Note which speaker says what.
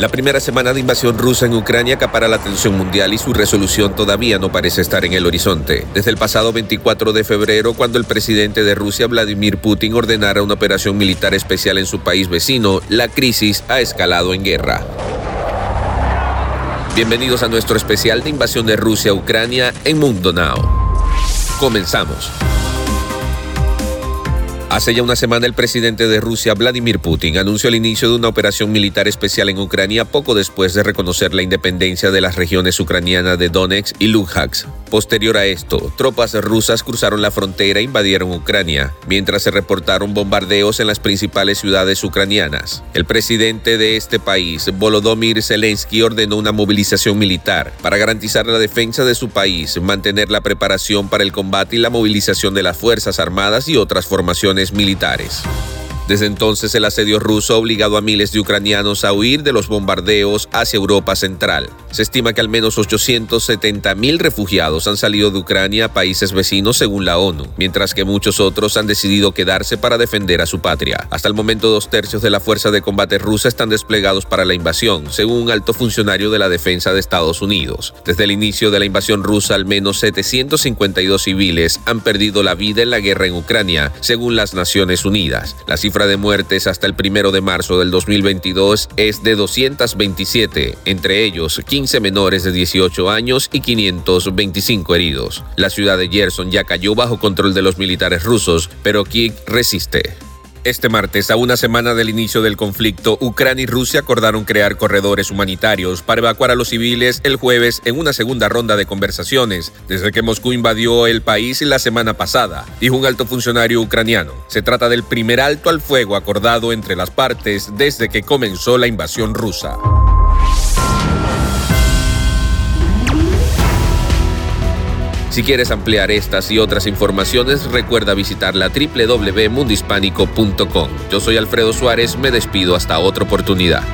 Speaker 1: La primera semana de invasión rusa en Ucrania acapara la atención mundial y su resolución todavía no parece estar en el horizonte. Desde el pasado 24 de febrero, cuando el presidente de Rusia, Vladimir Putin, ordenara una operación militar especial en su país vecino, la crisis ha escalado en guerra. Bienvenidos a nuestro especial de invasión de Rusia a Ucrania en Mundo Now. Comenzamos. Hace ya una semana el presidente de Rusia, Vladimir Putin, anunció el inicio de una operación militar especial en Ucrania poco después de reconocer la independencia de las regiones ucranianas de Donetsk y Luhansk. Posterior a esto, tropas rusas cruzaron la frontera e invadieron Ucrania, mientras se reportaron bombardeos en las principales ciudades ucranianas. El presidente de este país, Volodymyr Zelensky, ordenó una movilización militar para garantizar la defensa de su país, mantener la preparación para el combate y la movilización de las Fuerzas Armadas y otras formaciones militares. Desde entonces el asedio ruso ha obligado a miles de ucranianos a huir de los bombardeos hacia Europa Central. Se estima que al menos 870 mil refugiados han salido de Ucrania a países vecinos según la ONU, mientras que muchos otros han decidido quedarse para defender a su patria. Hasta el momento dos tercios de la fuerza de combate rusa están desplegados para la invasión, según un alto funcionario de la defensa de Estados Unidos. Desde el inicio de la invasión rusa al menos 752 civiles han perdido la vida en la guerra en Ucrania, según las Naciones Unidas. La cifra de muertes hasta el primero de marzo del 2022 es de 227, entre ellos 15 menores de 18 años y 525 heridos. La ciudad de Gerson ya cayó bajo control de los militares rusos, pero Kiev resiste. Este martes, a una semana del inicio del conflicto, Ucrania y Rusia acordaron crear corredores humanitarios para evacuar a los civiles el jueves en una segunda ronda de conversaciones, desde que Moscú invadió el país la semana pasada, dijo un alto funcionario ucraniano. Se trata del primer alto al fuego acordado entre las partes desde que comenzó la invasión rusa. Si quieres ampliar estas y otras informaciones, recuerda visitar la www.mundispánico.com. Yo soy Alfredo Suárez, me despido hasta otra oportunidad.